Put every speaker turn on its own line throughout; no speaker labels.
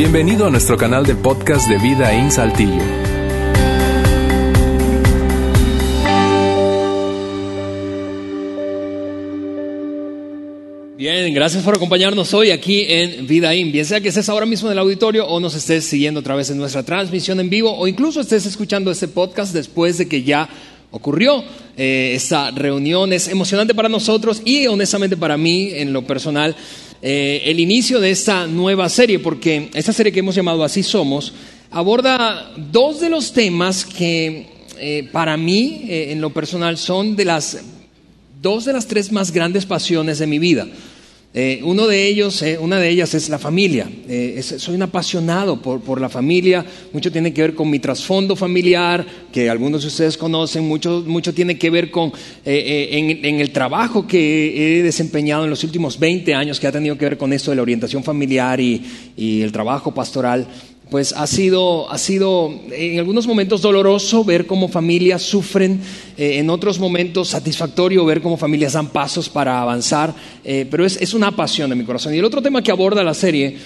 Bienvenido a nuestro canal de podcast de Vida en Saltillo.
Bien, gracias por acompañarnos hoy aquí en Vida In. Bien sea que estés ahora mismo en el auditorio o nos estés siguiendo a través de nuestra transmisión en vivo o incluso estés escuchando este podcast después de que ya ocurrió eh, esta reunión. Es emocionante para nosotros y honestamente para mí en lo personal eh, el inicio de esta nueva serie, porque esta serie que hemos llamado Así Somos aborda dos de los temas que eh, para mí en lo personal son de las dos de las tres más grandes pasiones de mi vida. Eh, uno de ellos, eh, una de ellas es la familia. Eh, soy un apasionado por, la familia. Mucho tiene que ver con mi trasfondo familiar, que algunos de ustedes conocen. Mucho, mucho tiene que ver con en, el trabajo que he desempeñado en los últimos 20 años, que ha tenido que ver con esto de la orientación familiar y el trabajo pastoral pues ha sido, ha sido en algunos momentos doloroso ver cómo familias sufren, eh, en otros momentos satisfactorio ver cómo familias dan pasos para avanzar, eh, pero es, es, una pasión de mi corazón. Y el otro tema que aborda la serie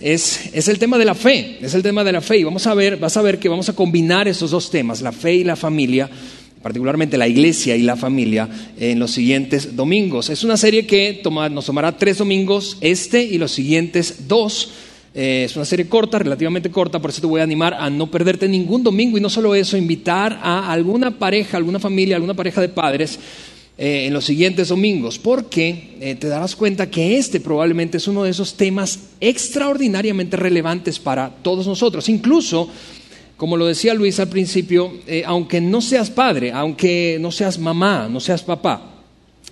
es, es, el tema de la fe, es el tema de la fe. Y vamos a ver, vas a ver que vamos a combinar esos dos temas, la fe y la familia, particularmente la iglesia y la familia, en los siguientes domingos. Es una serie que nos tomará tres domingos, este y los siguientes dos eh, es una serie corta, relativamente corta, por eso te voy a animar a no perderte ningún domingo y no solo eso, invitar a alguna pareja, alguna familia, alguna pareja de padres eh, en los siguientes domingos, porque eh, te darás cuenta que este probablemente es uno de esos temas extraordinariamente relevantes para todos nosotros. Incluso, como lo decía Luis al principio, aunque no seas padre, aunque no seas mamá, no seas papá,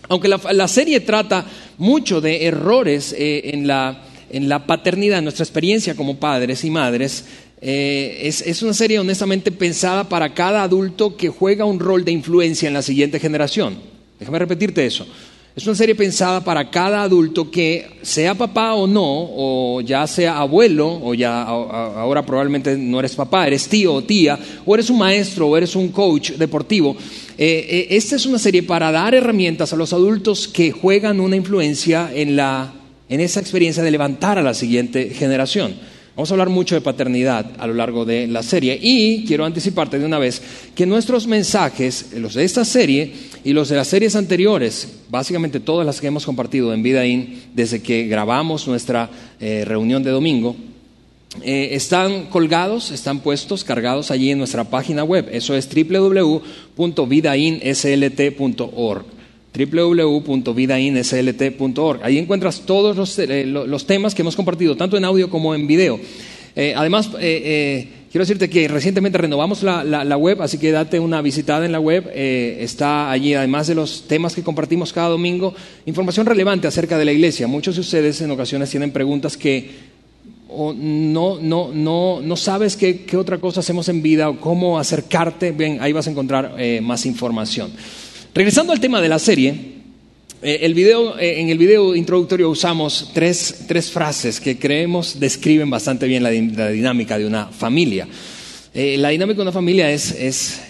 aunque la serie trata mucho de errores en la en la paternidad, nuestra experiencia como padres y madres, eh, es, una serie honestamente pensada para cada adulto que juega un rol de influencia en la siguiente generación. Déjame repetirte eso. Es una serie pensada para cada adulto que sea papá o no, o ya sea abuelo, o ya ahora probablemente no eres papá, eres tío o tía, o eres un maestro o eres un coach deportivo. Eh, eh, esta es una serie para dar herramientas a los adultos que juegan una influencia en la en esa experiencia de levantar a la siguiente generación. Vamos a hablar mucho de paternidad a lo largo de la serie y quiero anticiparte de una vez que nuestros mensajes, los de esta serie y los de las series anteriores, básicamente todas las que hemos compartido en Vida In desde que grabamos nuestra eh, reunión de domingo, eh, están colgados, están puestos, cargados allí en nuestra página web. Eso es www.vidainslt.org www.vidainslt.org. Ahí encuentras todos eh, los, temas que hemos compartido, tanto en audio como en video. Eh, además, eh, quiero decirte que recientemente renovamos la, web, así que date una visitada en la web. está allí, además de los temas que compartimos cada domingo, información relevante acerca de la iglesia. Muchos de ustedes en ocasiones tienen preguntas que no, no, no, no sabes qué, qué, otra cosa hacemos en vida o cómo acercarte. Bien, ahí vas a encontrar más información. Regresando al tema de la serie, eh, eh, en el video introductorio usamos tres, frases que creemos describen bastante bien la, dinámica de una familia. Eh, la dinámica de una familia es,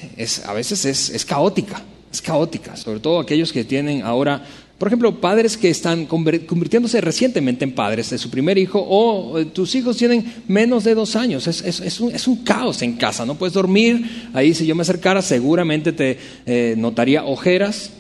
a veces es, caótica, es caótica, sobre todo aquellos que tienen ahora, por ejemplo, padres que están convirtiéndose recientemente en padres de su primer hijo o tus hijos tienen menos de dos años. Es, un, caos en casa, no puedes dormir. Ahí si yo me acercara seguramente te notaría ojeras,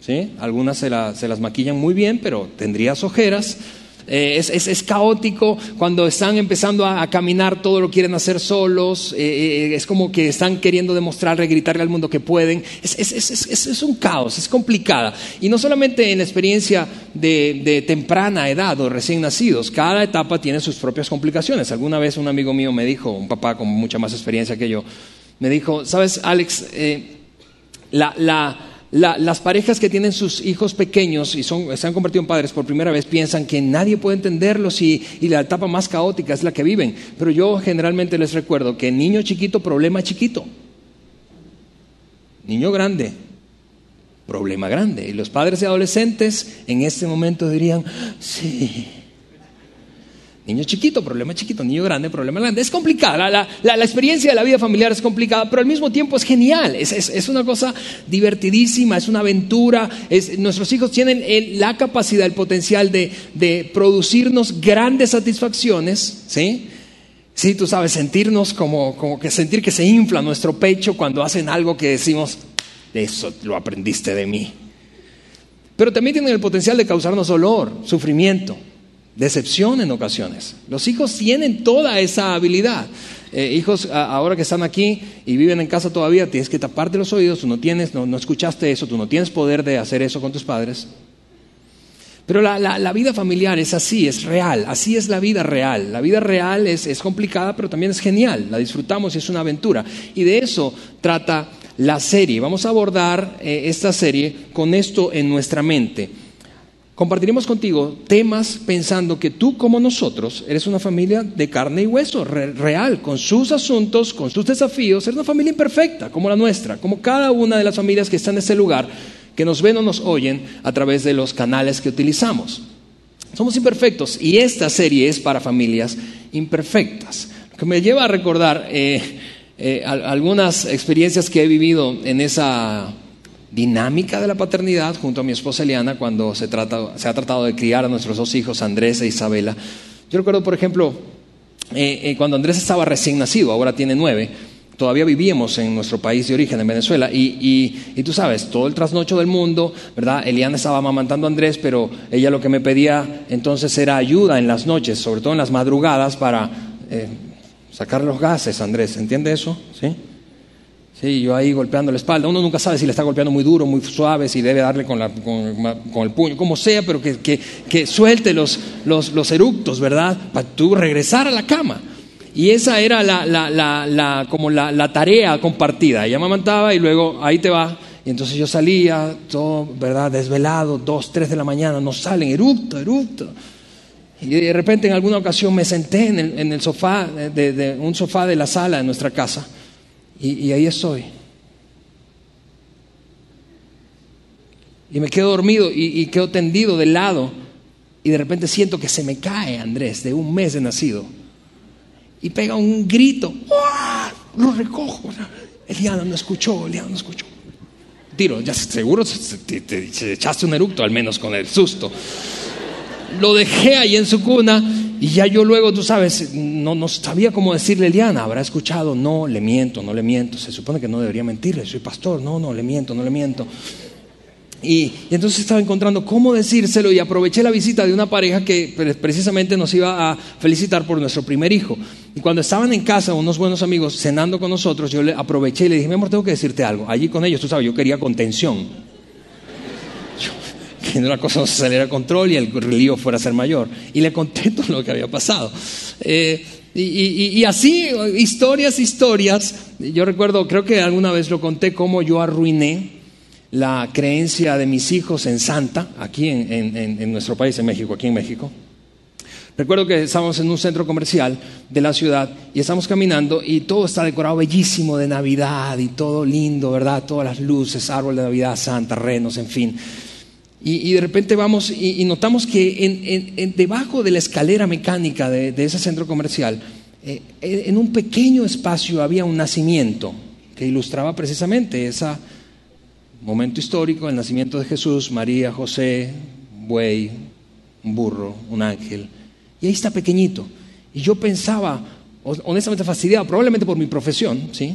¿sí? Algunas se, las maquillan muy bien, pero tendrías ojeras. Eh, es, caótico cuando están empezando a, caminar, todo lo quieren hacer solos, eh, eh, es como que están queriendo demostrarle, gritarle al mundo que pueden. Es, un caos, es complicada. Y no solamente en experiencia de, de, temprana edad o recién nacidos, cada etapa tiene sus propias complicaciones. Alguna vez un amigo mío me dijo, un papá con mucha más experiencia que yo, me dijo, sabes, Alex, la, la las parejas que tienen sus hijos pequeños y se han convertido en padres por primera vez piensan que nadie puede entenderlos y, la etapa más caótica es la que viven. Pero yo generalmente les recuerdo que niño chiquito, problema chiquito. Niño grande, problema grande. Y los padres y adolescentes en este momento dirían, sí Niño chiquito, problema chiquito, niño grande, problema grande. Es complicada, la, experiencia de la vida familiar es complicada, pero al mismo tiempo es genial, es, una cosa divertidísima, es una aventura. nuestros hijos tienen la capacidad, el potencial de, producirnos grandes satisfacciones, ¿sí? Sí, tú sabes, sentirnos como, como que sentir que se infla nuestro pecho cuando hacen algo que decimos, eso lo aprendiste de mí. Pero también tienen el potencial de causarnos dolor, sufrimiento, decepción en ocasiones. Los hijos tienen toda esa habilidad. Eh, hijos, ahora que están aquí y viven en casa todavía, tienes que taparte los oídos, tú no tienes, no, escuchaste eso, tú no tienes poder de hacer eso con tus padres. Pero la, vida familiar es así, es real, así es la vida real. La vida real es, es complicada, pero también es genial, la disfrutamos y es una aventura. Y de eso trata la serie. Vamos a abordar eh, esta serie con esto en nuestra mente. Compartiremos contigo temas pensando que tú como nosotros eres una familia de carne y hueso, real, con sus asuntos, con sus desafíos, eres una familia imperfecta como la nuestra, como cada una de las familias que están en este lugar, que nos ven o nos oyen a través de los canales que utilizamos. Somos imperfectos y esta serie es para familias imperfectas. Lo que me lleva a recordar eh, eh, algunas experiencias que he vivido en esa dinámica de la paternidad junto a mi esposa Eliana cuando se, trata, se ha tratado de criar a nuestros dos hijos, Andrés e Isabela. Yo recuerdo, por ejemplo, eh, eh, cuando Andrés estaba recién nacido, ahora tiene nueve, todavía vivíamos en nuestro país de origen, en Venezuela, y, y, tú sabes, todo el trasnocho del mundo, ¿verdad? Eliana estaba amamantando a Andrés, pero ella lo que me pedía entonces era ayuda en las noches, sobre todo en las madrugadas, para sacar los gases, Andrés, ¿entiende eso? ¿Sí? Sí, yo ahí golpeando la espalda. Uno nunca sabe si le está golpeando muy duro, muy suave, si debe darle con, el puño, como sea, pero que, suelte los, los, eructos, ¿verdad? Para tú regresar a la cama. Y esa era la, como la, tarea compartida. Ella me amamantaba y luego ahí te va. Y entonces yo salía, todo, ¿verdad? Desvelado, dos, tres de la mañana, no salen, eructo, eructo. Y de repente en alguna ocasión me senté en el, sofá, de, un sofá de la sala de nuestra casa, y, ahí estoy. Y me quedo dormido y, quedo tendido de lado, y de repente siento que se me cae Andrés, de un mes de nacido, y pega un grito, lo recojo. Eliana no escuchó, Eliana no escuchó. Tiro, ya seguro te echaste un eructo, al menos con el susto lo dejé ahí en su cuna y ya yo luego, tú sabes, no, no sabía cómo decirle, Eliana, habrá escuchado, no, le miento, no le miento, se supone que no debería mentirle, soy pastor, no, no, le miento, no le miento. Y, entonces estaba encontrando cómo decírselo y aproveché la visita de una pareja que precisamente nos iba a felicitar por nuestro primer hijo. Y cuando estaban en casa, unos buenos amigos cenando con nosotros, yo le aproveché y le dije, mi amor, tengo que decirte algo. Allí con ellos, tú sabes, yo quería contención que la cosa no se saliera a control y el lío fuera a ser mayor. Y le conté todo lo que había pasado. Eh, y, así, historias, historias. Yo recuerdo, creo que alguna vez lo conté, cómo yo arruiné la creencia de mis hijos en Santa, aquí en, nuestro país, en México, aquí en México. Recuerdo que estábamos en un centro comercial de la ciudad y estamos caminando y todo está decorado bellísimo de Navidad y todo lindo, ¿verdad? Todas las luces, árbol de Navidad, Santa, renos, en fin. Y, de repente vamos y, notamos que debajo de la escalera mecánica de, ese centro comercial, eh, en un pequeño espacio había un nacimiento que ilustraba precisamente ese momento histórico, el nacimiento de Jesús, María, José, buey, un burro, un ángel. Y ahí está pequeñito. Y yo pensaba, honestamente fastidiado, probablemente por mi profesión, ¿sí?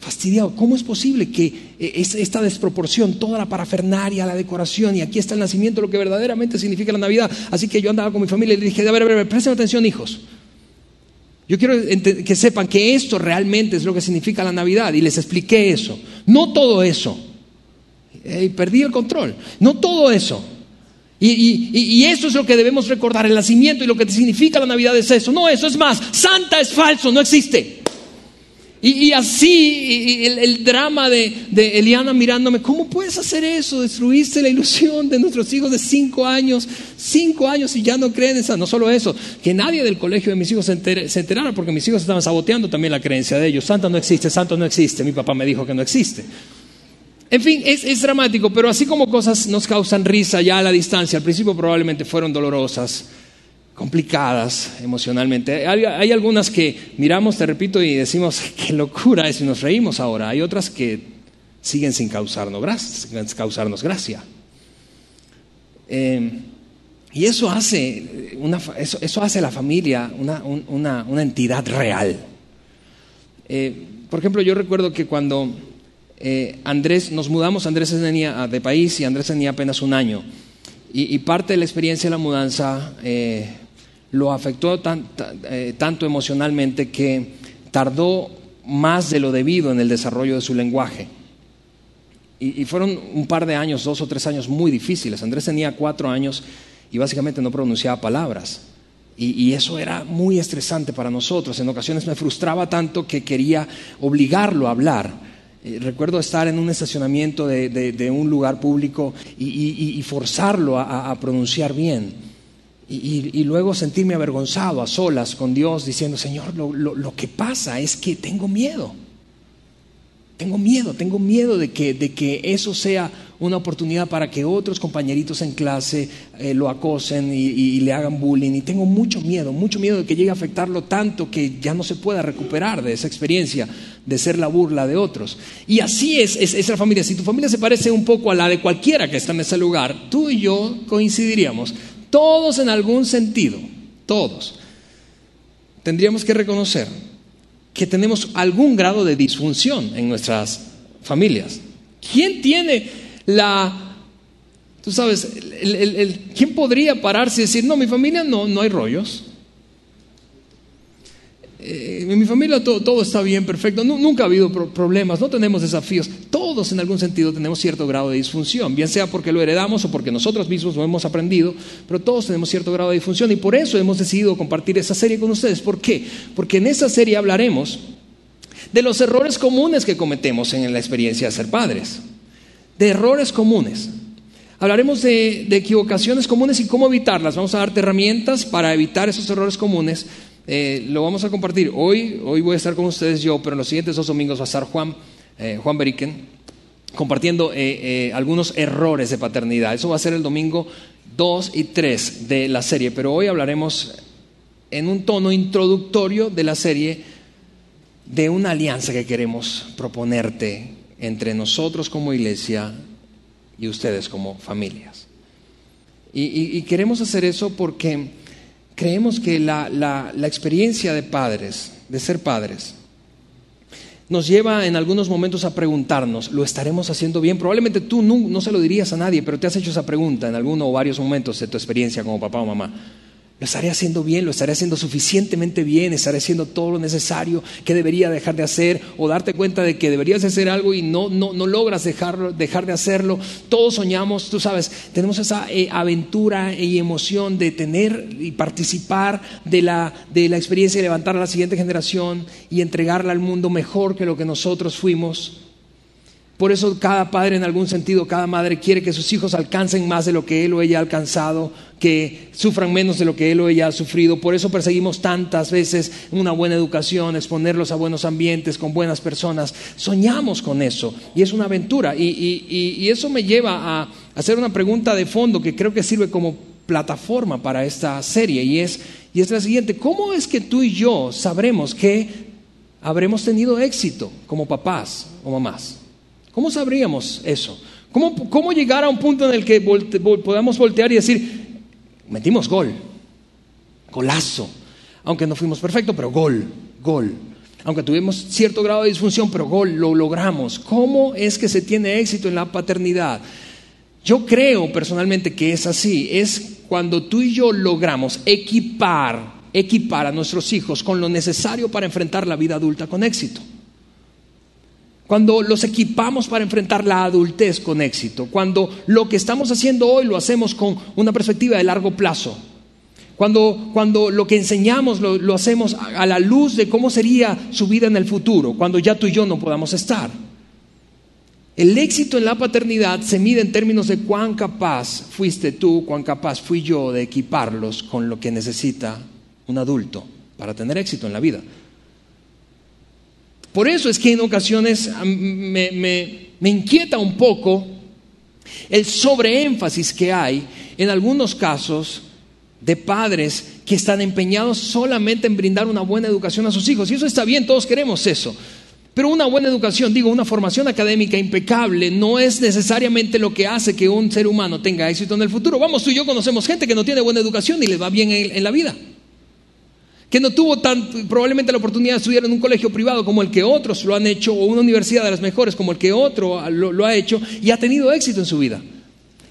Fastidiado. ¿Cómo es posible que eh, esta desproporción, toda la parafernaria, la decoración, y aquí está el nacimiento, lo que verdaderamente significa la Navidad? Así que yo andaba con mi familia y le dije, a ver, a ver, presten atención, hijos. Yo quiero que sepan que esto realmente es lo que significa la Navidad. Y les expliqué eso. No todo eso. Perdí el control. No todo eso. Y, y, eso es lo que debemos recordar. El nacimiento y lo que significa la Navidad es eso. No, eso es más. Santa es falso, no existe. Y, así el, drama de, Eliana mirándome, ¿cómo puedes hacer eso? Destruiste la ilusión de nuestros hijos de cinco años, cinco años y ya no creen esa. No solo eso, que nadie del colegio de mis hijos se, enterara porque mis hijos estaban saboteando también la creencia de ellos. Santa no existe, santo no existe. Mi papá me dijo que no existe. En fin, es, es dramático, pero así como cosas nos causan risa ya a la distancia, al principio probablemente fueron dolorosas complicadas emocionalmente. Hay, algunas que miramos, te repito, y decimos, qué locura es y nos reímos ahora. Hay otras que siguen sin causarnos, gracia. Em, Y eso hace, una, eso, eso hace la familia una, una, una entidad real. Eh, por ejemplo, yo recuerdo que cuando eh, Andrés, nos mudamos, Andrés tenía de país y Andrés tenía apenas un año. Y, parte de la experiencia de la mudanza eh, lo afectó tanto emocionalmente que tardó más de lo debido en el desarrollo de su lenguaje. Y, y, fueron un par de años, dos o tres años muy difíciles. Andrés tenía cuatro años y básicamente no pronunciaba palabras. Y, eso era muy estresante para nosotros. En ocasiones me frustraba tanto que quería obligarlo a hablar. Eh, recuerdo estar en un estacionamiento de, un lugar público y, forzarlo a, pronunciar bien. Y, luego sentirme avergonzado a solas con Dios diciendo, Señor, lo que pasa es que tengo miedo. Tengo miedo, tengo miedo de que, de que eso sea una oportunidad para que otros compañeritos en clase eh, lo acosen y, le hagan bullying. Y tengo mucho miedo, mucho miedo de que llegue a afectarlo tanto que ya no se pueda recuperar de esa experiencia de ser la burla de otros. Y así es, es, es la familia. Si tu familia se parece un poco a la de cualquiera que está en ese lugar, tú y yo coincidiríamos. Todos en algún sentido, todos. Tendríamos que reconocer que tenemos algún grado de disfunción en nuestras familias. ¿Quién tiene la... Tú sabes, ¿quién podría pararse y decir, no, mi familia no, no hay rollos? Eh, en mi familia todo, está bien, perfecto, nunca ha habido problemas, no tenemos desafíos. Todos en algún sentido tenemos cierto grado de disfunción, bien sea porque lo heredamos o porque nosotros mismos lo hemos aprendido, pero todos tenemos cierto grado de disfunción y por eso hemos decidido compartir esa serie con ustedes. ¿Por qué? Porque en esa serie hablaremos de los errores comunes que cometemos en la experiencia de ser padres, de errores comunes. Hablaremos de, de, equivocaciones comunes y cómo evitarlas. Vamos a darte herramientas para evitar esos errores comunes eh, lo vamos a compartir. Hoy, hoy voy a estar con ustedes yo, pero en los siguientes dos domingos va a estar Juan, eh, Juan Beriken compartiendo eh, algunos errores de paternidad. Eso va a ser el domingo 2 y 3 de la serie, pero hoy hablaremos en un tono introductorio de la serie de una alianza que queremos proponerte entre nosotros como iglesia y ustedes como familias. y queremos hacer eso porque creemos que la, experiencia de padres, de ser padres, nos lleva en algunos momentos a preguntarnos, ¿lo estaremos haciendo bien? Probablemente tú no, no, se lo dirías a nadie, pero te has hecho esa pregunta en alguno o varios momentos de tu experiencia como papá o mamá. ¿Lo estaré haciendo bien? ¿Lo estaré haciendo suficientemente bien? ¿Estaré haciendo todo lo necesario que debería dejar de hacer? ¿O darte cuenta de que deberías hacer algo y no, no, no logras dejar, dejar de hacerlo? Todos soñamos, tú sabes, tenemos esa eh, aventura y emoción de tener y participar de la, de la experiencia y levantar a la siguiente generación y entregarla al mundo mejor que lo que nosotros fuimos. Por eso cada padre en algún sentido, cada madre quiere que sus hijos alcancen más de lo que él o ella ha alcanzado, que sufran menos de lo que él o ella ha sufrido. Por eso perseguimos tantas veces una buena educación, exponerlos a buenos ambientes, con buenas personas. Soñamos con eso y es una aventura. Y, eso me lleva a hacer una pregunta de fondo que creo que sirve como plataforma para esta serie y es, y es la siguiente. ¿Cómo es que tú y yo sabremos que habremos tenido éxito como papás o mamás? ¿Cómo sabríamos eso? ¿Cómo, llegar a un punto en el que podamos voltear y decir, metimos gol, golazo, aunque no fuimos perfectos, pero gol, gol. Aunque tuvimos cierto grado de disfunción, pero gol, lo logramos. ¿Cómo es que se tiene éxito en la paternidad? Yo creo personalmente que es así. Es cuando tú y yo logramos equipar, equipar a nuestros hijos con lo necesario para enfrentar la vida adulta con éxito. Cuando los equipamos para enfrentar la adultez con éxito, cuando lo que estamos haciendo hoy lo hacemos con una perspectiva de largo plazo, cuando, cuando lo que enseñamos lo, lo, hacemos a la luz de cómo sería su vida en el futuro, cuando ya tú y yo no podamos estar. El éxito en la paternidad se mide en términos de cuán capaz fuiste tú, cuán capaz fui yo de equiparlos con lo que necesita un adulto para tener éxito en la vida. Por eso es que en ocasiones me, inquieta un poco el sobreénfasis que hay en algunos casos de padres que están empeñados solamente en brindar una buena educación a sus hijos. Y eso está bien, todos queremos eso. Pero una buena educación, digo, una formación académica impecable no es necesariamente lo que hace que un ser humano tenga éxito en el futuro. Vamos, tú y yo conocemos gente que no tiene buena educación y le va bien en, la vida. Que no tuvo tan, probablemente la oportunidad de estudiar en un colegio privado como el que otros lo han hecho, o una universidad de las mejores como el que otro lo ha hecho, y ha tenido éxito en su vida.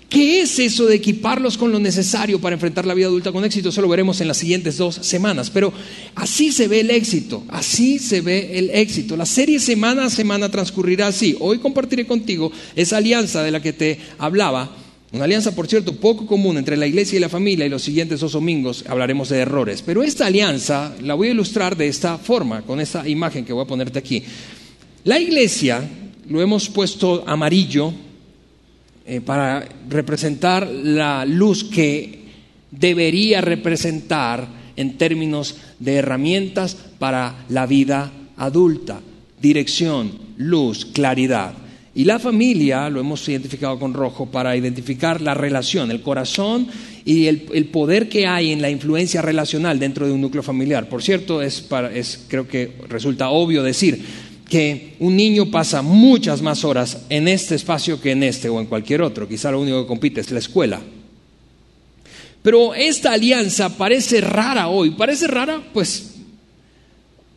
¿Qué es eso de equiparlos con lo necesario para enfrentar la vida adulta con éxito? Eso lo veremos en las siguientes dos semanas. Pero así se ve el éxito, así se ve el éxito. La serie semana a semana transcurrirá así. Hoy compartiré contigo esa alianza de la que te hablaba. Una alianza, por cierto, poco común entre la iglesia y la familia y los siguientes dos domingos hablaremos de errores. Pero esta alianza la voy a ilustrar de esta forma, con esta imagen que voy a ponerte aquí. La iglesia, lo hemos puesto amarillo, eh, para representar la luz que debería representar en términos de herramientas para la vida adulta, dirección, luz, claridad. Y la familia lo hemos identificado con rojo para identificar la relación, el corazón y el, poder que hay en la influencia relacional dentro de un núcleo familiar. Por cierto, es, es creo que resulta obvio decir, que un niño pasa muchas más horas en este espacio que en este o en cualquier otro. Quizá lo único que compite es la escuela. Pero esta alianza parece rara hoy. Parece rara, pues,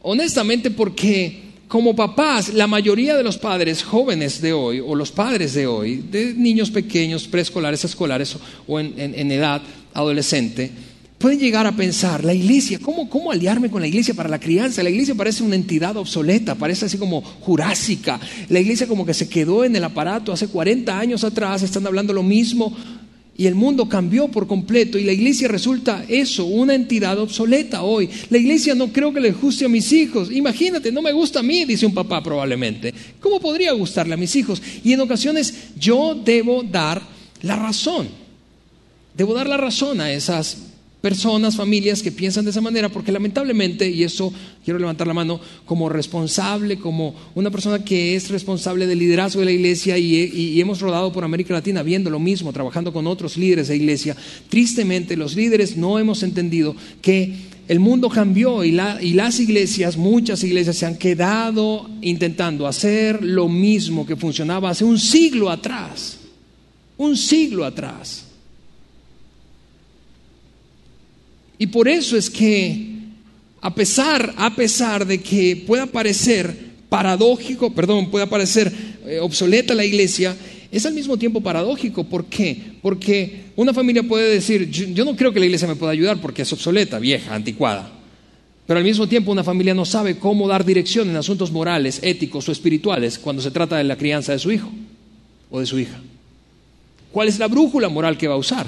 honestamente, porque como papás, la mayoría de los padres jóvenes de hoy, o los padres de hoy, de niños pequeños, preescolares, escolares o en, edad adolescente, pueden llegar a pensar, la iglesia, ¿cómo, ¿cómo aliarme con la iglesia para la crianza? La iglesia parece una entidad obsoleta, parece así como jurásica. La iglesia como que se quedó en el aparato hace 40 años atrás, están hablando lo mismo y el mundo cambió por completo y la iglesia resulta eso, una entidad obsoleta hoy. La iglesia no creo que le guste a mis hijos. Imagínate, no me gusta a mí, dice un papá probablemente. ¿Cómo podría gustarle a mis hijos? Y en ocasiones yo debo dar la razón. Debo dar la razón a esas personas, familias que piensan de esa manera, porque lamentablemente, y eso quiero levantar la mano, como responsable, como una persona que es responsable del liderazgo de la iglesia y, hemos rodado por América Latina viendo lo mismo, trabajando con otros líderes de iglesia, tristemente los líderes no hemos entendido que el mundo cambió y, las iglesias, muchas iglesias se han quedado intentando hacer lo mismo que funcionaba hace un siglo atrás, un siglo atrás. Y por eso es que, a pesar, a pesar de que pueda parecer paradójico, perdón, pueda parecer eh, obsoleta la iglesia, es al mismo tiempo paradójico. ¿Por qué? Porque una familia puede decir, yo, no creo que la iglesia me pueda ayudar porque es obsoleta, vieja, anticuada. Pero al mismo tiempo una familia no sabe cómo dar dirección en asuntos morales, éticos o espirituales cuando se trata de la crianza de su hijo o de su hija. ¿Cuál es la brújula moral que va a usar?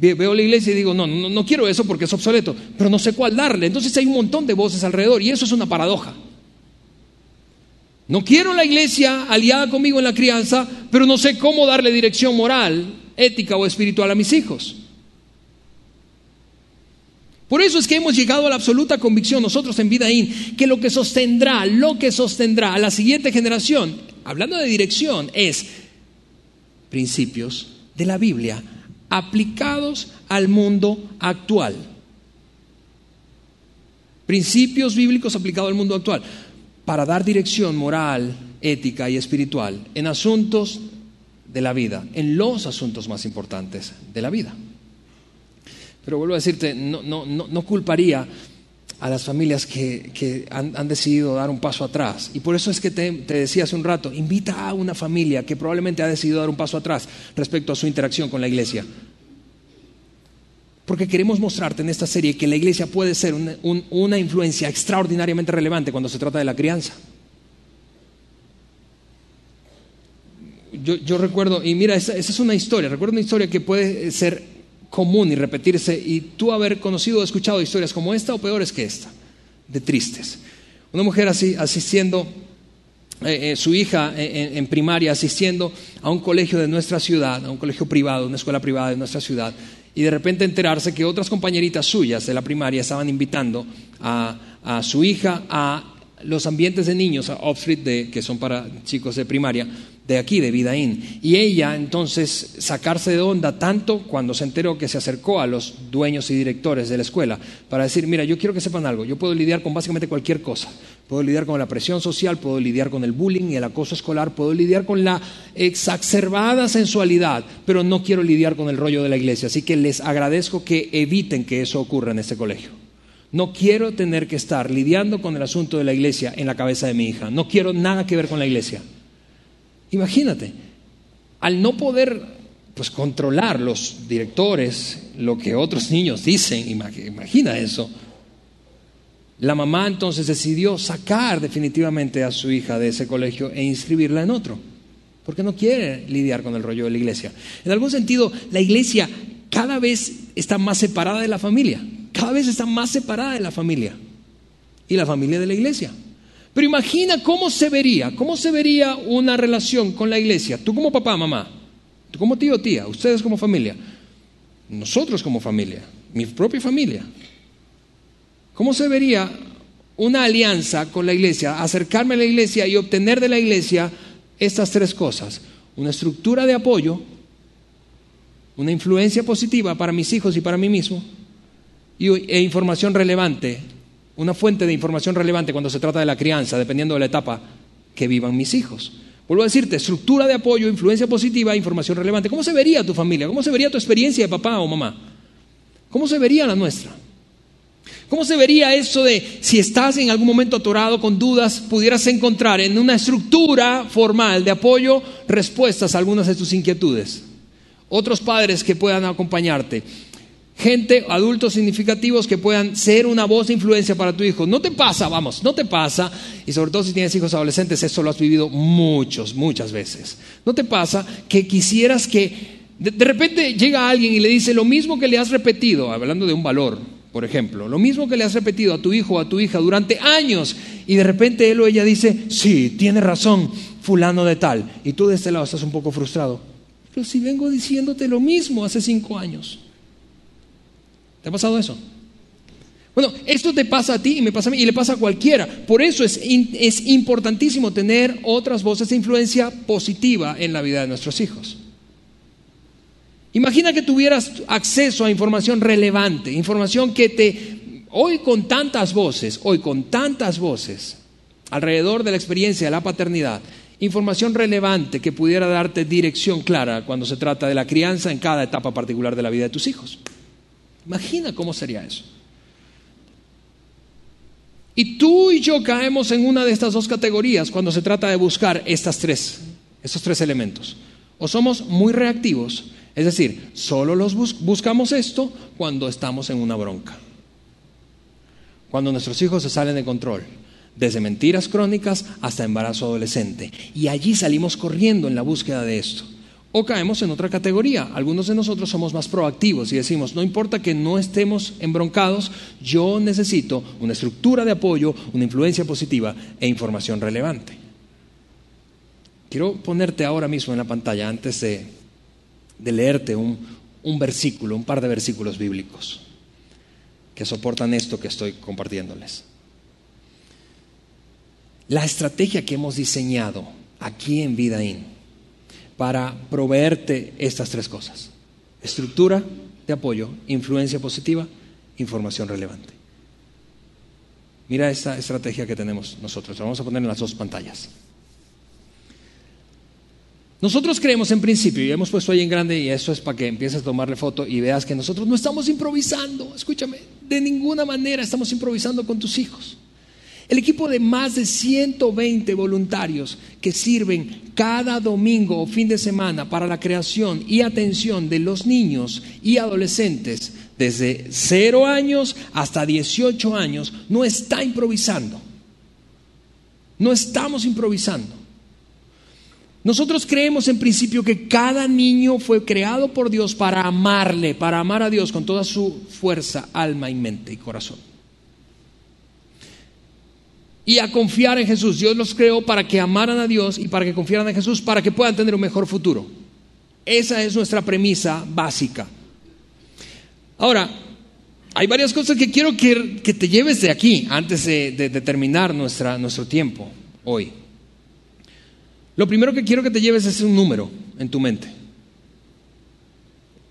Veo la iglesia y digo, no, no, no quiero eso porque es obsoleto, pero no sé cuál darle. Entonces hay un montón de voces alrededor y eso es una paradoja. No quiero la iglesia aliada conmigo en la crianza, pero no sé cómo darle dirección moral, ética o espiritual a mis hijos. Por eso es que hemos llegado a la absoluta convicción nosotros en Vidaín que lo que sostendrá, lo que sostendrá a la siguiente generación, hablando de dirección, es principios de la Biblia aplicados al mundo actual. Principios bíblicos aplicados al mundo actual para dar dirección moral, ética y espiritual en asuntos de la vida, en los asuntos más importantes de la vida. Pero vuelvo a decirte, no, no, no, culparía a las familias que, han, decidido dar un paso atrás. Y por eso es que te, decía hace un rato, invita a una familia que probablemente ha decidido dar un paso atrás respecto a su interacción con la iglesia. Porque queremos mostrarte en esta serie que la iglesia puede ser una, influencia extraordinariamente relevante cuando se trata de la crianza. Yo, recuerdo, y mira, esa, esa, es una historia, recuerdo una historia que puede ser común y repetirse y tú haber conocido o escuchado historias como esta o peores que esta, de tristes. Una mujer así, asistiendo, eh, eh, su hija eh, en, primaria, asistiendo a un colegio de nuestra ciudad, a un colegio privado, una escuela privada de nuestra ciudad, y de repente enterarse que otras compañeritas suyas de la primaria estaban invitando a, a su hija a los ambientes de niños, a Oxford, que son para chicos de primaria, de aquí, de Vidaín. Y ella entonces sacarse de onda tanto cuando se enteró que se acercó a los dueños y directores de la escuela para decir, mira, yo quiero que sepan algo, yo puedo lidiar con básicamente cualquier cosa, Puedo lidiar con la presión social, puedo lidiar con el bullying y el acoso escolar, puedo lidiar con la exacerbada sensualidad, pero no quiero lidiar con el rollo de la iglesia. Así que les agradezco que eviten que eso ocurra en este colegio. No quiero tener que estar lidiando con el asunto de la iglesia en la cabeza de mi hija. No quiero nada que ver con la iglesia. Imagínate, al no poder pues controlar los directores lo que otros niños dicen, imagina eso la mamá entonces decidió sacar definitivamente a su hija de ese colegio e inscribirla en otro, porque no quiere lidiar con el rollo de la iglesia. En algún sentido, la iglesia cada vez está más separada de la familia, cada vez está más separada de la familia y la familia de la iglesia. Pero imagina cómo se vería, cómo se vería una relación con la iglesia, tú como papá, mamá, tú como tío, tía, ustedes como familia, nosotros como familia, mi propia familia, ¿Cómo se vería una alianza con la iglesia, acercarme a la iglesia y obtener de la iglesia estas tres cosas? Una estructura de apoyo, una influencia positiva para mis hijos y para mí mismo, e información relevante, una fuente de información relevante cuando se trata de la crianza, dependiendo de la etapa que vivan mis hijos. Vuelvo a decirte, estructura de apoyo, influencia positiva, información relevante. ¿Cómo se vería tu familia? ¿Cómo se vería tu experiencia de papá o mamá? ¿Cómo se vería la nuestra? ¿Cómo se vería eso de si estás en algún momento atorado con dudas, pudieras encontrar en una estructura formal de apoyo respuestas a algunas de tus inquietudes? Otros padres que puedan acompañarte. Gente, adultos significativos que puedan ser una voz de influencia para tu hijo. No te pasa, vamos, no te pasa, y sobre todo si tienes hijos adolescentes, eso lo has vivido muchos, muchas veces. No te pasa que quisieras que de, repente llega alguien y le dice lo mismo que le has repetido, hablando de un valor, por ejemplo, lo mismo que le has repetido a tu hijo o a tu hija durante años y de repente él o ella dice, sí, tiene razón, fulano de tal, y tú de este lado estás un poco frustrado. Pero si vengo diciéndote lo mismo hace cinco años. ¿Te ha pasado eso? Bueno, esto te pasa a ti y me pasa a mí y le pasa a cualquiera. Por eso es, es importantísimo tener otras voces de influencia positiva en la vida de nuestros hijos. Imagina que tuvieras acceso a información relevante, información que te, hoy con tantas voces, hoy con tantas voces, alrededor de la experiencia de la paternidad, información relevante que pudiera darte dirección clara cuando se trata de la crianza en cada etapa particular de la vida de tus hijos. Imagina cómo sería eso. Y tú y yo caemos en una de estas dos categorías cuando se trata de buscar estas tres, estos tres elementos. O somos muy reactivos es decir, solo los buscamos esto cuando estamos en una bronca. Cuando nuestros hijos se salen de control, desde mentiras crónicas hasta embarazo adolescente. Y allí salimos corriendo en la búsqueda de esto. O caemos en otra categoría. Algunos de nosotros somos más proactivos y decimos, no importa que no estemos embroncados, yo necesito una estructura de apoyo, una influencia positiva e información relevante. Quiero ponerte ahora mismo en la pantalla antes de de leerte un, un versículo, un par de versículos bíblicos que soportan esto que estoy compartiéndoles. La estrategia que hemos diseñado aquí en Vidaín para proveerte estas tres cosas. Estructura de apoyo, influencia positiva, información relevante. Mira esta estrategia que tenemos nosotros. La vamos a poner en las dos pantallas. Nosotros creemos en principio, y hemos puesto ahí en grande, y eso es para que empieces a tomarle foto y veas que nosotros no estamos improvisando, escúchame, de ninguna manera estamos improvisando con tus hijos. El equipo de más de 120 voluntarios que sirven cada domingo o fin de semana para la creación y atención de los niños y adolescentes desde 0 años hasta 18 años no está improvisando. No estamos improvisando. Nosotros creemos en principio que cada niño fue creado por Dios para amarle, para amar a Dios con toda su fuerza, alma y mente y corazón. Y a confiar en Jesús. Dios los creó para que amaran a Dios y para que confiaran en Jesús, para que puedan tener un mejor futuro. Esa es nuestra premisa básica. Ahora, hay varias cosas que quiero que, te lleves de aquí antes de, terminar nuestra, nuestro tiempo hoy. Lo primero que quiero que te lleves es un número en tu mente.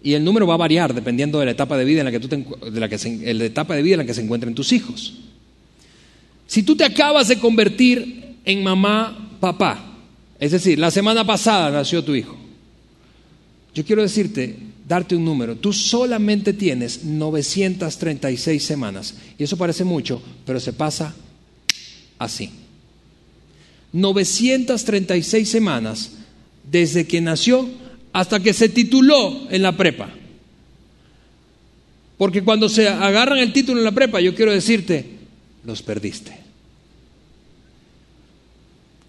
Y el número va a variar dependiendo de la etapa de vida en la que tú de la, que la etapa de vida en la que se encuentren tus hijos. Si tú te acabas de convertir en mamá, papá, es decir, la semana pasada nació tu hijo, yo quiero decirte, darte un número, tú solamente tienes 936 semanas. Y eso parece mucho, pero se pasa así. 936 semanas desde que nació hasta que se tituló en la prepa. Porque cuando se agarran el título en la prepa, yo quiero decirte, los perdiste.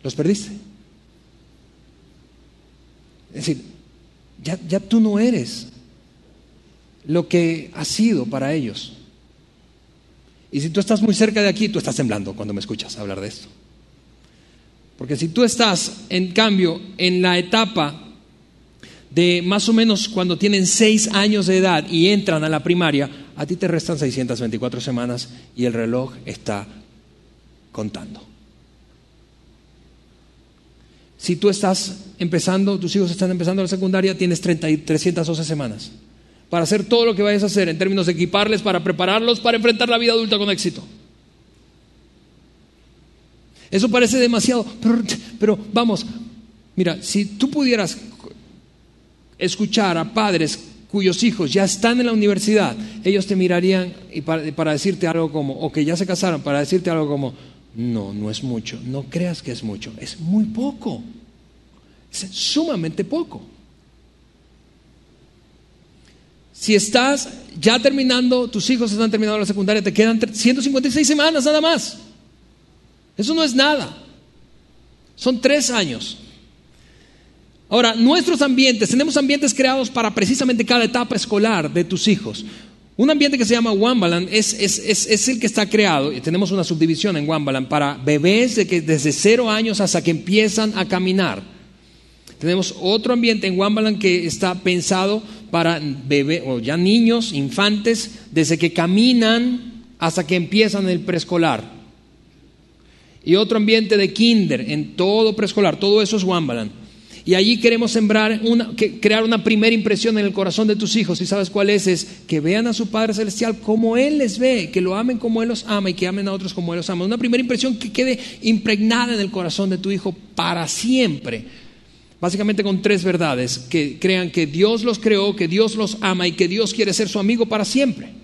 Los perdiste. Es decir, ya, ya tú no eres lo que has sido para ellos. Y si tú estás muy cerca de aquí, tú estás temblando cuando me escuchas hablar de esto. Porque si tú estás, en cambio, en la etapa de más o menos cuando tienen seis años de edad y entran a la primaria, a ti te restan 624 semanas y el reloj está contando. Si tú estás empezando, tus hijos están empezando la secundaria, tienes 312 semanas para hacer todo lo que vayas a hacer en términos de equiparles, para prepararlos para enfrentar la vida adulta con éxito. Eso parece demasiado, pero vamos, mira, si tú pudieras escuchar a padres cuyos hijos ya están en la universidad, ellos te mirarían y para, para, decirte algo como, o que ya se casaron, para decirte algo como, no, no es mucho, no creas que es mucho, es muy poco, es sumamente poco. Si estás ya terminando, tus hijos están terminando la secundaria, te quedan 156 semanas nada más. Eso no es nada. Son tres años. Ahora, nuestros ambientes, tenemos ambientes creados para precisamente cada etapa escolar de tus hijos. Un ambiente que se llama Wambalan es, el que está creado, y tenemos una subdivisión en Wambalan, para bebés de que desde cero años hasta que empiezan a caminar. Tenemos otro ambiente en Wambalan que está pensado para bebés, o ya niños, infantes, desde que caminan hasta que empiezan el preescolar. Y otro ambiente de kinder, en todo preescolar, todo eso es Wambalan. Y allí queremos sembrar, una, crear una primera impresión en el corazón de tus hijos. ¿Y sabes cuál es? Es que vean a su Padre Celestial como Él les ve, que lo amen como Él los ama y que amen a otros como Él los ama. Una primera impresión que quede impregnada en el corazón de tu hijo para siempre básicamente con tres verdades, que crean que Dios los creó, que Dios los ama y que Dios quiere ser su amigo para siempre.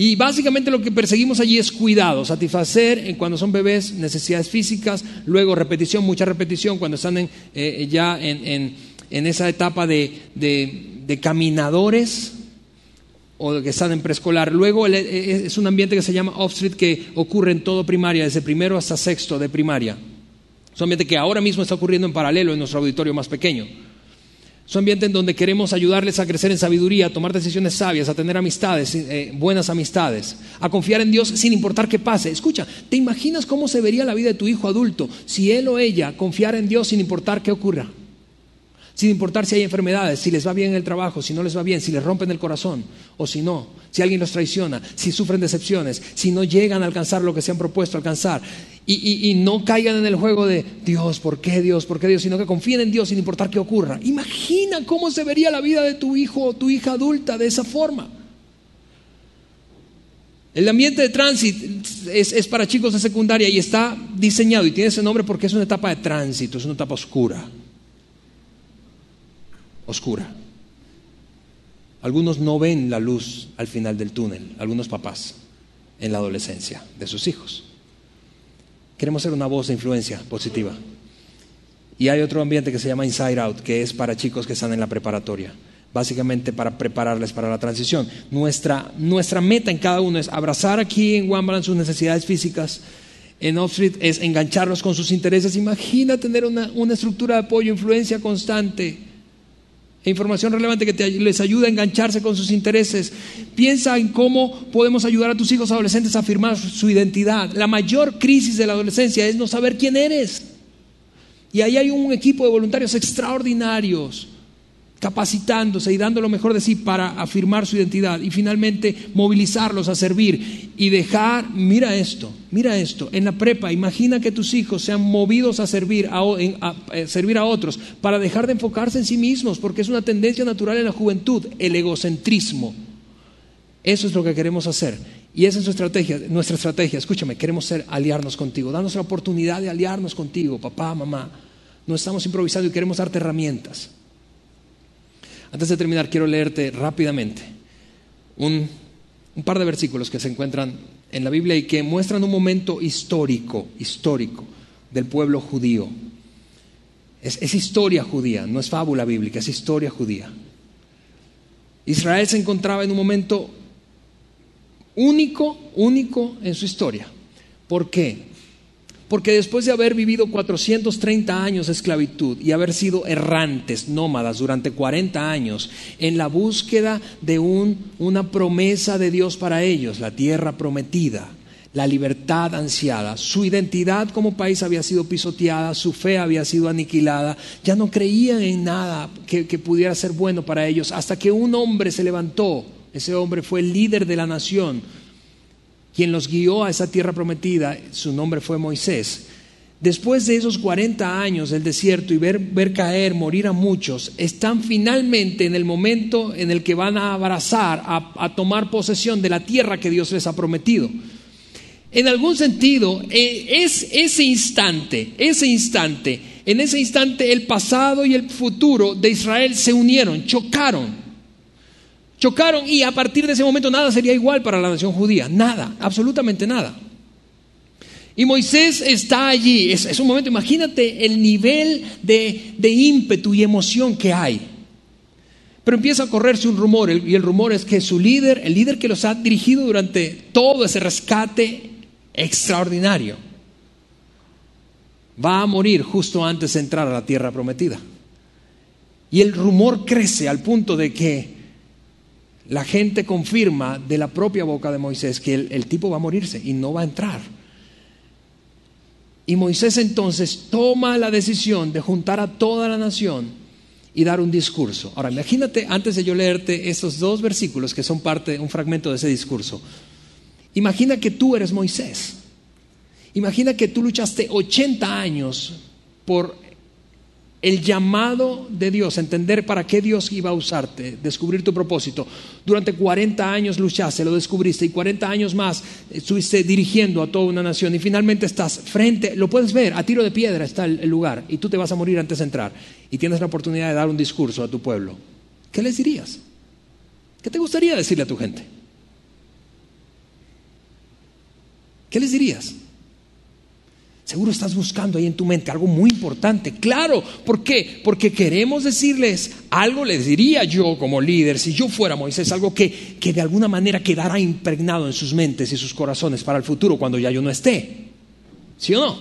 Y básicamente lo que perseguimos allí es cuidado, satisfacer en cuando son bebés necesidades físicas, luego repetición, mucha repetición cuando están en, eh, ya en, esa etapa de, caminadores o que están en preescolar. Luego eh, es un ambiente que se llama off-street que ocurre en todo primaria, desde primero hasta sexto de primaria. Es un ambiente que ahora mismo está ocurriendo en paralelo en nuestro auditorio más pequeño. Es un ambiente en donde queremos ayudarles a crecer en sabiduría, a tomar decisiones sabias, a tener amistades, eh, buenas amistades, a confiar en Dios sin importar qué pase. Escucha, ¿te imaginas cómo se vería la vida de tu hijo adulto si él o ella confiara en Dios sin importar qué ocurra? Sin importar si hay enfermedades, si les va bien en el trabajo, si no les va bien, si les rompen el corazón o si no, si alguien los traiciona, si sufren decepciones, si no llegan a alcanzar lo que se han propuesto alcanzar y, no caigan en el juego de Dios, ¿por qué Dios? ¿Por qué Dios? Sino que confíen en Dios sin importar qué ocurra. Imagina cómo se vería la vida de tu hijo o tu hija adulta de esa forma. El ambiente de tránsito es, es, para chicos de secundaria y está diseñado y tiene ese nombre porque es una etapa de tránsito, es una etapa oscura oscura. Algunos no ven la luz al final del túnel, algunos papás en la adolescencia de sus hijos. Queremos ser una voz de influencia positiva. Y hay otro ambiente que se llama Inside Out, que es para chicos que están en la preparatoria, básicamente para prepararles para la transición. Nuestra, nuestra meta en cada uno es abrazar aquí en Wambalan sus necesidades físicas, en Off-Street es engancharlos con sus intereses. Imagina tener una, una estructura de apoyo, influencia constante e información relevante que les ayuda a engancharse con sus intereses. Piensa en cómo podemos ayudar a tus hijos adolescentes a afirmar su identidad. La mayor crisis de la adolescencia es no saber quién eres. Y ahí hay un equipo de voluntarios extraordinarios capacitándose y dando lo mejor de sí para afirmar su identidad y finalmente movilizarlos a servir y dejar, mira esto, mira esto, en la prepa, imagina que tus hijos sean movidos a servir a, eh, servir a otros para dejar de enfocarse en sí mismos, porque es una tendencia natural en la juventud, el egocentrismo. Eso es lo que queremos hacer. Y esa es nuestra estrategia, nuestra estrategia. Escúchame, queremos ser, aliarnos contigo. Danos la oportunidad de aliarnos contigo, papá, mamá. No estamos improvisando y queremos darte herramientas. Antes de terminar, quiero leerte rápidamente un, un par de versículos que se encuentran en la Biblia y que muestran un momento histórico, histórico del pueblo judío. Es, historia judía, no es fábula bíblica, es historia judía. Israel se encontraba en un momento único, único en su historia. ¿Por qué? Porque después de haber vivido 430 años de esclavitud y haber sido errantes, nómadas durante 40 años, en la búsqueda de una promesa de Dios para ellos, la tierra prometida, la libertad ansiada. Su identidad como país había sido pisoteada, su fe había sido aniquilada, ya no creían en nada que, pudiera ser bueno para ellos, hasta que un hombre se levantó, ese hombre fue el líder de la nación, quien los guió a esa tierra prometida, su nombre fue Moisés. Después de esos 40 años del desierto y ver, ver, caer, morir a muchos, están finalmente en el momento en el que van a abrazar, a tomar posesión de la tierra que Dios les ha prometido. En algún sentido, eh, es ese instante, ese instante, en ese instante el pasado y el futuro de Israel se unieron, chocaron. Chocaron y a partir de ese momento nada sería igual para la nación judía, nada, absolutamente nada. Y Moisés está allí, es, un momento, imagínate el nivel de, de, ímpetu y emoción que hay. Pero empieza a correrse un rumor, y el rumor es que su líder, el líder que los ha dirigido durante todo ese rescate extraordinario, va a morir justo antes de entrar a la tierra prometida. Y el rumor crece al punto de que la gente confirma de la propia boca de Moisés que el, tipo va a morirse y no va a entrar. Y Moisés entonces toma la decisión de juntar a toda la nación y dar un discurso. Ahora, imagínate, antes de yo leerte estos dos versículos que son parte, un fragmento de ese discurso, Imagina que tú eres Moisés. Imagina que tú luchaste 80 años por el llamado de Dios, entender para qué Dios iba a usarte, descubrir tu propósito. Durante 40 años luchaste, lo descubriste y 40 años más estuviste dirigiendo a toda una nación y finalmente estás frente, lo puedes ver, a tiro de piedra está el lugar y tú te vas a morir antes de entrar y tienes la oportunidad de dar un discurso a tu pueblo. ¿Qué les dirías? ¿Qué te gustaría decirle a tu gente? ¿Qué les dirías? Seguro estás buscando ahí en tu mente algo muy importante. Claro, ¿por qué? Porque queremos decirles algo, les diría yo como líder, si yo fuera Moisés, algo que, que de alguna manera quedara impregnado en sus mentes y sus corazones para el futuro cuando ya yo no esté. ¿Sí o no?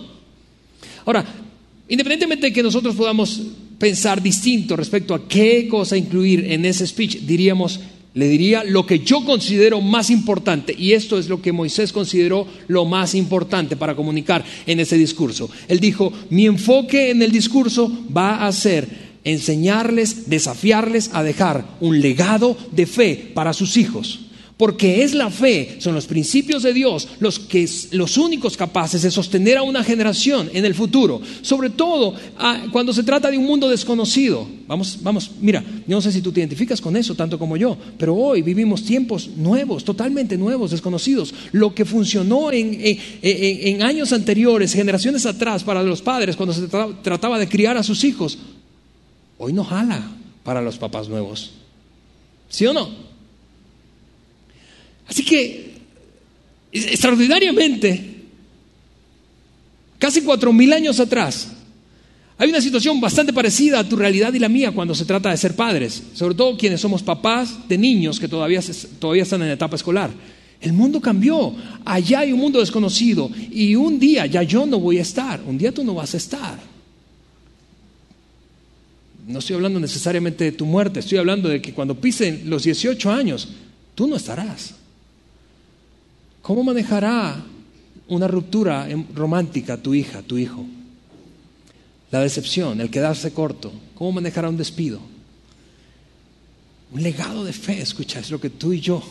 Ahora, independientemente de que nosotros podamos pensar distinto respecto a qué cosa incluir en ese speech, diríamos, le diría lo que yo considero más importante, y esto es lo que Moisés consideró lo más importante para comunicar en ese discurso. Él dijo, mi enfoque en el discurso va a ser enseñarles, desafiarles a dejar un legado de fe para sus hijos. Porque es la fe, son los principios de Dios los, que, los únicos capaces de sostener a una generación en el futuro. Sobre todo ah, cuando se trata de un mundo desconocido. Vamos, vamos, mira, no sé si tú te identificas con eso tanto como yo, pero hoy vivimos tiempos nuevos, totalmente nuevos, desconocidos. Lo que funcionó en, en años anteriores, generaciones atrás, para los padres cuando se trataba de criar a sus hijos, hoy no jala para los papás nuevos. ¿Sí o no? Así que, extraordinariamente, casi cuatro mil años atrás, hay una situación bastante parecida a tu realidad y la mía cuando se trata de ser padres, sobre todo quienes somos papás de niños que todavía, todavía están en etapa escolar. El mundo cambió, allá hay un mundo desconocido y un día ya yo no voy a estar, un día tú no vas a estar. No estoy hablando necesariamente de tu muerte, estoy hablando de que cuando pisen los 18 años, tú no estarás. ¿Cómo manejará una ruptura romántica tu hija, tu hijo? La decepción, el quedarse corto. ¿Cómo manejará un despido? Un legado de fe, escucha, es lo que tú y yo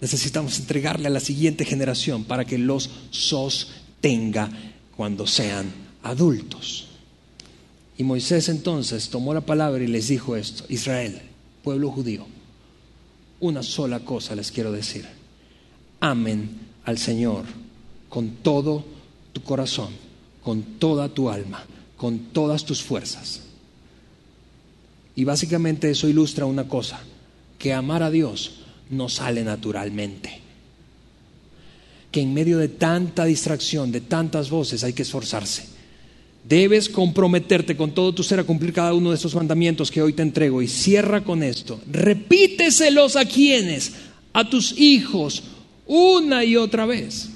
necesitamos entregarle a la siguiente generación para que los sostenga cuando sean adultos. Y Moisés entonces tomó la palabra y les dijo esto, Israel, pueblo judío, una sola cosa les quiero decir amen al Señor con todo tu corazón, con toda tu alma, con todas tus fuerzas. Y básicamente eso ilustra una cosa, que amar a Dios no sale naturalmente. Que en medio de tanta distracción, de tantas voces, hay que esforzarse. Debes comprometerte con todo tu ser a cumplir cada uno de estos mandamientos que hoy te entrego. Y cierra con esto. Repíteselos a quienes, a tus hijos, una y otra vez.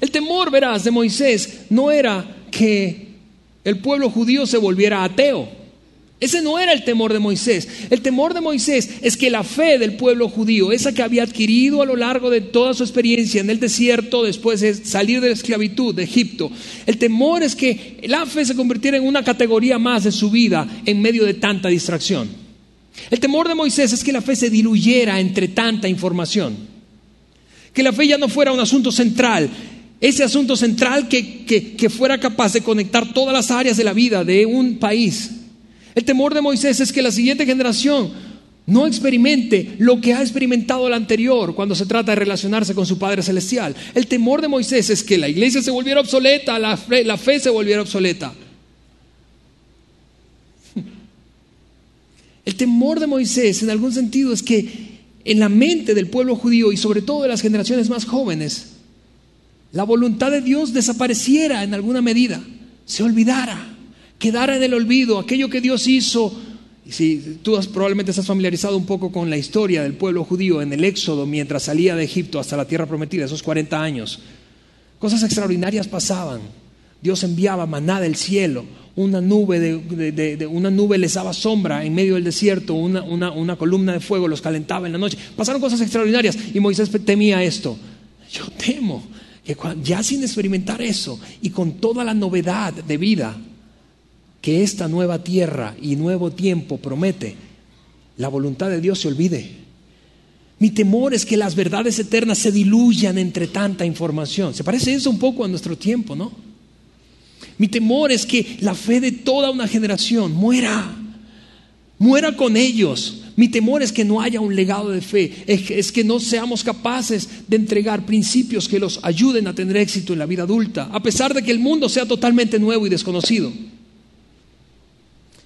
El temor, verás, de Moisés no era que el pueblo judío se volviera ateo. Ese no era el temor de Moisés. El temor de Moisés es que la fe del pueblo judío, esa que había adquirido a lo largo de toda su experiencia en el desierto, después de salir de la esclavitud de Egipto, el temor es que la fe se convirtiera en una categoría más de su vida en medio de tanta distracción. El temor de Moisés es que la fe se diluyera entre tanta información, que la fe ya no fuera un asunto central, ese asunto central que, que fuera capaz de conectar todas las áreas de la vida de un país el temor de Moisés es que la siguiente generación no experimente lo que ha experimentado el anterior cuando se trata de relacionarse con su Padre Celestial. El temor de Moisés es que la iglesia se volviera obsoleta, la la fe se volviera obsoleta. El temor de Moisés en algún sentido es que en la mente del pueblo judío y sobre todo de las generaciones más jóvenes, la voluntad de Dios desapareciera en alguna medida, se olvidara quedara en el olvido aquello que Dios hizo. Y si tú probablemente estás familiarizado un poco con la historia del pueblo judío en el Éxodo mientras salía de Egipto hasta la tierra prometida, esos 40 años, cosas extraordinarias pasaban. Dios enviaba maná del cielo, una nube, de, una nube les daba sombra en medio del desierto, una, una columna de fuego los calentaba en la noche. Pasaron cosas extraordinarias y Moisés temía esto. Yo temo que ya sin experimentar eso y con toda la novedad de vida, que esta nueva tierra y nuevo tiempo promete, la voluntad de Dios se olvide. Mi temor es que las verdades eternas se diluyan entre tanta información. Se parece eso un poco a nuestro tiempo, ¿no? Mi temor es que la fe de toda una generación muera, muera con ellos. Mi temor es que no haya un legado de fe, es que no seamos capaces de entregar principios que los ayuden a tener éxito en la vida adulta, a pesar de que el mundo sea totalmente nuevo y desconocido.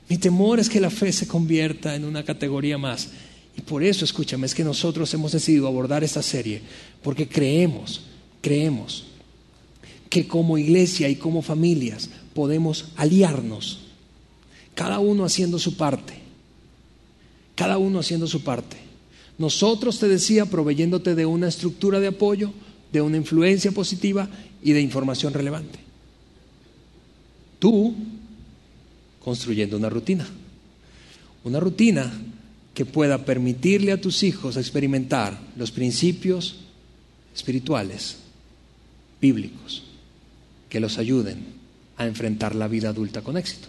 Mi temor es que la fe se convierta en una categoría más. Y por eso, escúchame, es que nosotros hemos decidido abordar esta serie, porque creemos, creemos que como iglesia y como familias podemos aliarnos, cada uno haciendo su parte, cada uno haciendo su parte. Nosotros, te decía, proveyéndote de una estructura de apoyo, de una influencia positiva y de información relevante. Tú construyendo una rutina. Una rutina que pueda permitirle a tus hijos experimentar los principios espirituales, bíblicos, que los ayuden a enfrentar la vida adulta con éxito.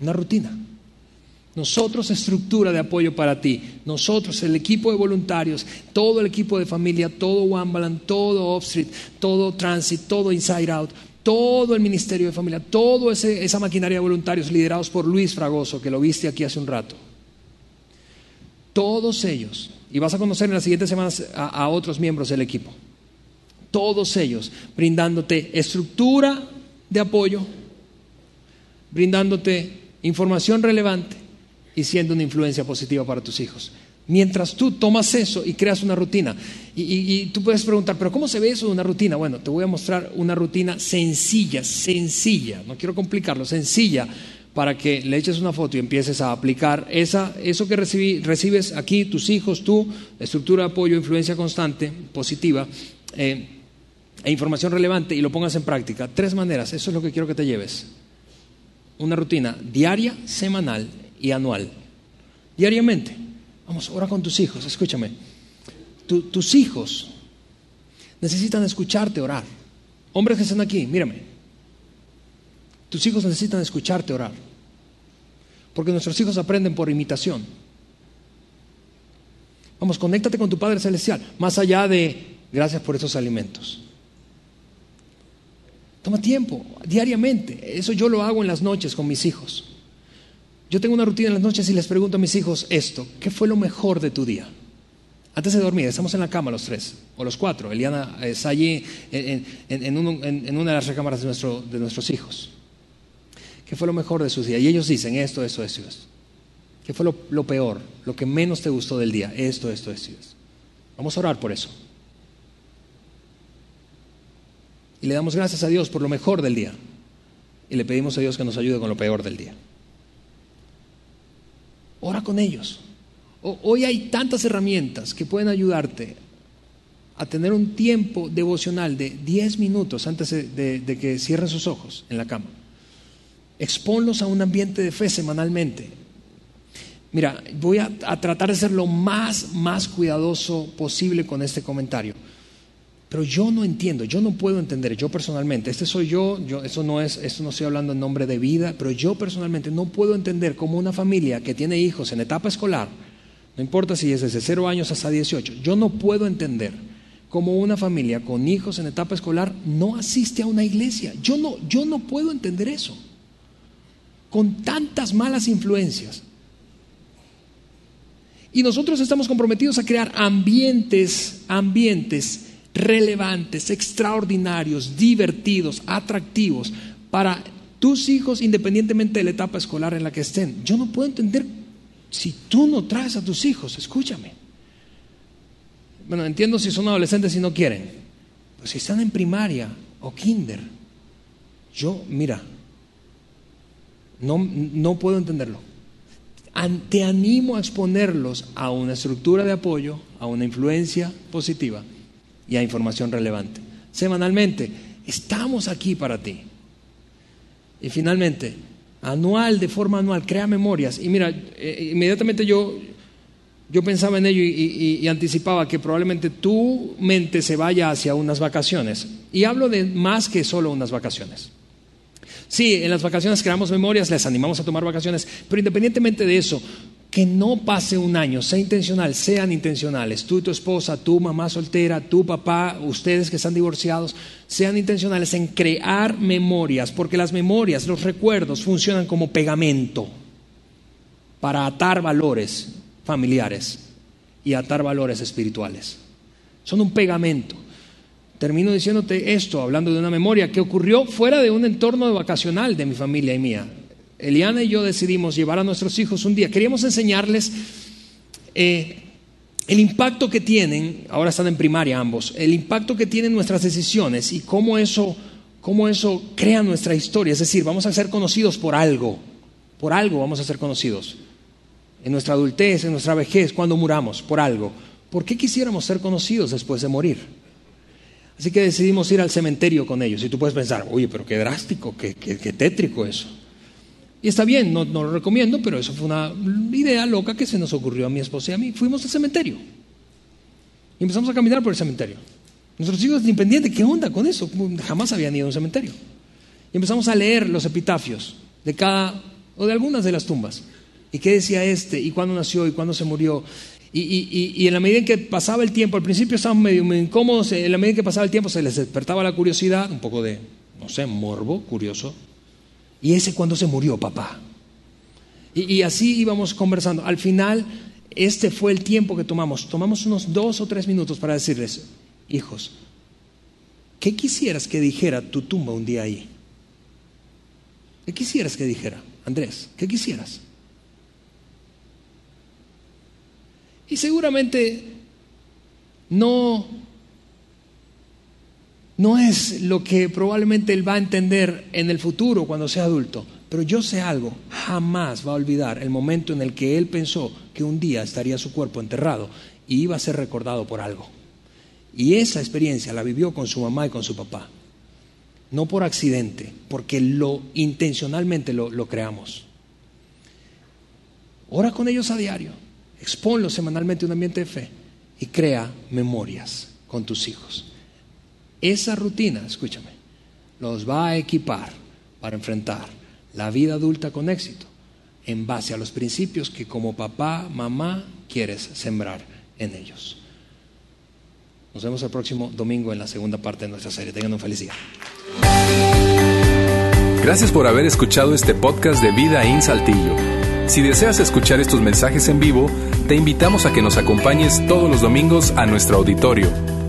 Una rutina. Nosotros estructura de apoyo para ti. Nosotros, el equipo de voluntarios, todo el equipo de familia, todo Wambaland, todo Off Street, todo Transit, todo Inside Out, todo el ministerio de familia, toda esa maquinaria de voluntarios liderados por Luis Fragoso, que lo viste aquí hace un rato. Todos ellos, y vas a conocer en las siguientes semanas a, otros miembros del equipo, todos ellos brindándote estructura de apoyo, brindándote información relevante y siendo una influencia positiva para tus hijos. Mientras tú tomas eso y creas una rutina. Y, tú puedes preguntar, pero ¿cómo se ve eso de una rutina? Bueno, te voy a mostrar una rutina sencilla, sencilla, no quiero complicarlo, sencilla, para que le eches una foto y empieces a aplicar esa, eso que recibes aquí, tus hijos, tú, estructura de apoyo, influencia constante, positiva, eh, e información relevante y lo pongas en práctica. Tres maneras, eso es lo que quiero que te lleves. Una rutina diaria, semanal y anual. Diariamente Vamos, ora con tus hijos, escúchame. tus hijos necesitan escucharte orar. Hombres que están aquí, mírame. Tus hijos necesitan escucharte orar. Porque nuestros hijos aprenden por imitación. Vamos, conéctate con tu Padre Celestial, más allá de gracias por esos alimentos. Toma tiempo, diariamente. Eso yo lo hago en las noches con mis hijos. Yo tengo una rutina en las noches y les pregunto a mis hijos esto, ¿qué fue lo mejor de tu día? Antes de dormir, estamos en la cama los tres, o los cuatro. Eliana está allí en, una de las recámaras de, nuestro, de nuestros hijos. ¿Qué fue lo mejor de sus días? Y ellos dicen esto, esto, esto, esto. ¿Qué fue lo, peor, lo que menos te gustó del día? Esto, esto, esto, esto. Vamos a orar por eso. Y le damos gracias a Dios por lo mejor del día. Y le pedimos a Dios que nos ayude con lo peor del día. Ora con ellos. Hoy hay tantas herramientas que pueden ayudarte a tener un tiempo devocional de 10 minutos antes de, que cierren sus ojos en la cama. Exponlos a un ambiente de fe semanalmente. Mira, voy a, a, tratar de ser lo más, más cuidadoso posible con este comentario. Pero yo no entiendo, yo no puedo entender, yo personalmente, este soy yo, yo eso no es, esto no estoy hablando en nombre de vida, pero yo personalmente no puedo entender cómo una familia que tiene hijos en etapa escolar, no importa si es desde 0 años hasta 18, yo no puedo entender cómo una familia con hijos en etapa escolar no asiste a una iglesia. Yo no, yo no puedo entender eso. Con tantas malas influencias. Y nosotros estamos comprometidos a crear ambientes, ambientes relevantes, extraordinarios, divertidos, atractivos para tus hijos independientemente de la etapa escolar en la que estén. Yo no puedo entender si tú no traes a tus hijos, escúchame. Bueno, entiendo si son adolescentes y no quieren, pero si están en primaria o kinder, yo, mira, no, no puedo entenderlo. Te animo a exponerlos a una estructura de apoyo, a una influencia positiva y a información relevante. Semanalmente, estamos aquí para ti. Y finalmente, anual, de forma anual, crea memorias. Y mira, eh, inmediatamente yo, yo pensaba en ello y, y, anticipaba que probablemente tu mente se vaya hacia unas vacaciones. Y hablo de más que solo unas vacaciones. Sí, en las vacaciones creamos memorias, les animamos a tomar vacaciones, pero independientemente de eso, que no pase un año, sea intencional, sean intencionales, tú y tu esposa, tu mamá soltera, tu papá, ustedes que están divorciados, sean intencionales en crear memorias, porque las memorias, los recuerdos funcionan como pegamento para atar valores familiares y atar valores espirituales. Son un pegamento. Termino diciéndote esto, hablando de una memoria que ocurrió fuera de un entorno vacacional de mi familia y mía. Eliana y yo decidimos llevar a nuestros hijos un día. Queríamos enseñarles eh, el impacto que tienen, ahora están en primaria ambos, el impacto que tienen nuestras decisiones y cómo eso, cómo eso crea nuestra historia. Es decir, vamos a ser conocidos por algo, por algo vamos a ser conocidos. En nuestra adultez, en nuestra vejez, cuando muramos, por algo. ¿Por qué quisiéramos ser conocidos después de morir? Así que decidimos ir al cementerio con ellos. Y tú puedes pensar, oye, pero qué drástico, qué tétrico eso. Y está bien, no, lo recomiendo, pero eso fue una idea loca que se nos ocurrió a mi esposa y a mí. Fuimos al cementerio. Y empezamos a caminar por el cementerio. Nuestros hijos independientes, ¿qué onda con eso? Jamás habían ido a un cementerio. Y empezamos a leer los epitafios de cada, o de algunas de las tumbas. ¿Y qué decía este? ¿Y cuándo nació? ¿Y cuándo se murió? Y, y, en la medida en que pasaba el tiempo, al principio estaban medio, incómodos, en la medida en que pasaba el tiempo se les despertaba la curiosidad, un poco de, no sé, morbo, curioso, ¿Y ese cuando se murió, papá? Y, así íbamos conversando. Al final, este fue el tiempo que tomamos. Tomamos unos dos o tres minutos para decirles, hijos, ¿qué quisieras que dijera tu tumba un día ahí? ¿Qué quisieras que dijera? Andrés, ¿qué quisieras? Y seguramente no no es lo que probablemente él va a entender en el futuro cuando sea adulto. Pero yo sé algo, jamás va a olvidar el momento en el que él pensó que un día estaría su cuerpo enterrado y iba a ser recordado por algo. Y esa experiencia la vivió con su mamá y con su papá. No por accidente, porque lo intencionalmente lo, lo creamos. Ora con ellos a diario, exponlos semanalmente un ambiente de fe y crea memorias con tus hijos. Esa rutina, escúchame, los va a equipar para enfrentar la vida adulta con éxito en base a los principios que como papá, mamá quieres sembrar en ellos. Nos vemos el próximo domingo en la segunda parte de nuestra serie. Tengan un feliz día.
Gracias por haber escuchado este podcast de Vida en Saltillo. Si deseas escuchar estos mensajes en vivo, te invitamos a que nos acompañes todos los domingos a nuestro auditorio.